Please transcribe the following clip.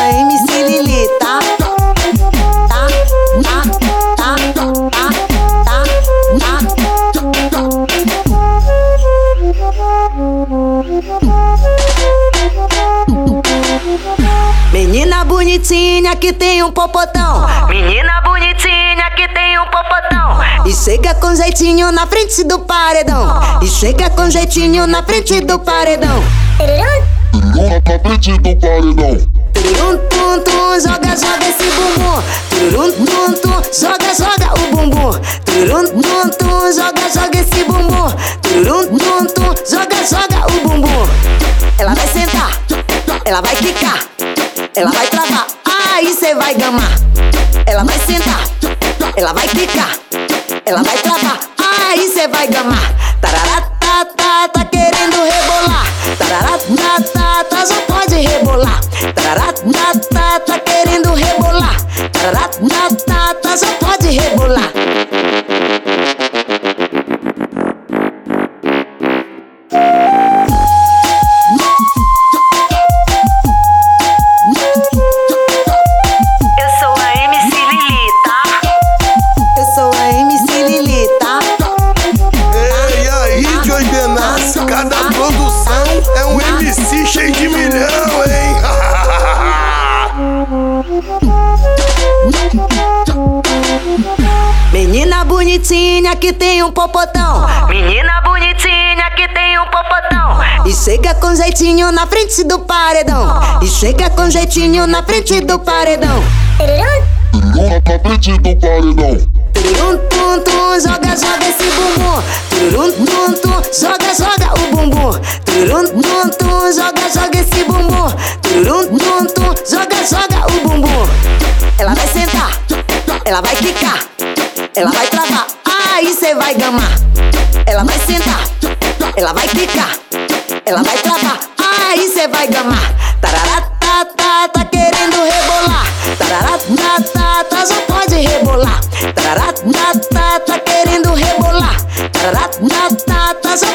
é MC Lili, tá? Tá, tá, tá, tá, tá, tá. Menina bonitinha que tem um popotão. Menina bonitinha que tem um popotão. E chega com jeitinho na frente do paredão. E chega com jeitinho na frente do paredão. Tururuna na frente do paredão. Tum, tum, joga, joga esse bumbum. Turum, tum, tum, joga, joga o bumbum. Turum, tum, tum, joga, joga esse bumbum. Turum, tum, tum, joga, joga o bumbum. Ela vai sentar, ela vai quicar, ela vai travar, aí cê vai gamar. Ela vai sentar, ela vai quicar, ela vai travar, aí cê vai gamar. Tarará, tá, já pode rebolar. Tarará, tá, tá, tá querendo rebolar. Tarará, tá, tá, tá, já pode rebolar. Eu sou a MC bonitinha que tem um popotão. Menina bonitinha que tem um popotão. E chega com jeitinho na frente do paredão. E chega com jeitinho na frente do paredão. Tururuna na frente do paredão. Turum, tum, tum, joga, joga esse bumbum. Turum, tum, tum, joga, joga o bumbum. Turum, tum, tum, joga, joga esse bumbum. Turum, tum, tum, joga, joga o bumbum. Ela vai sentar, ela vai quicar, ela vai travar, cê vai gamar. Ela vai sentar, ela vai quicar, ela vai travar, aí cê vai gamar. Tarará, tá, tá, tá querendo rebolar. Tarará, tá, tá, tá, já pode rebolar. Tarará, tá, tá, tá querendo rebolar. Tarará, tá, tá, tá, já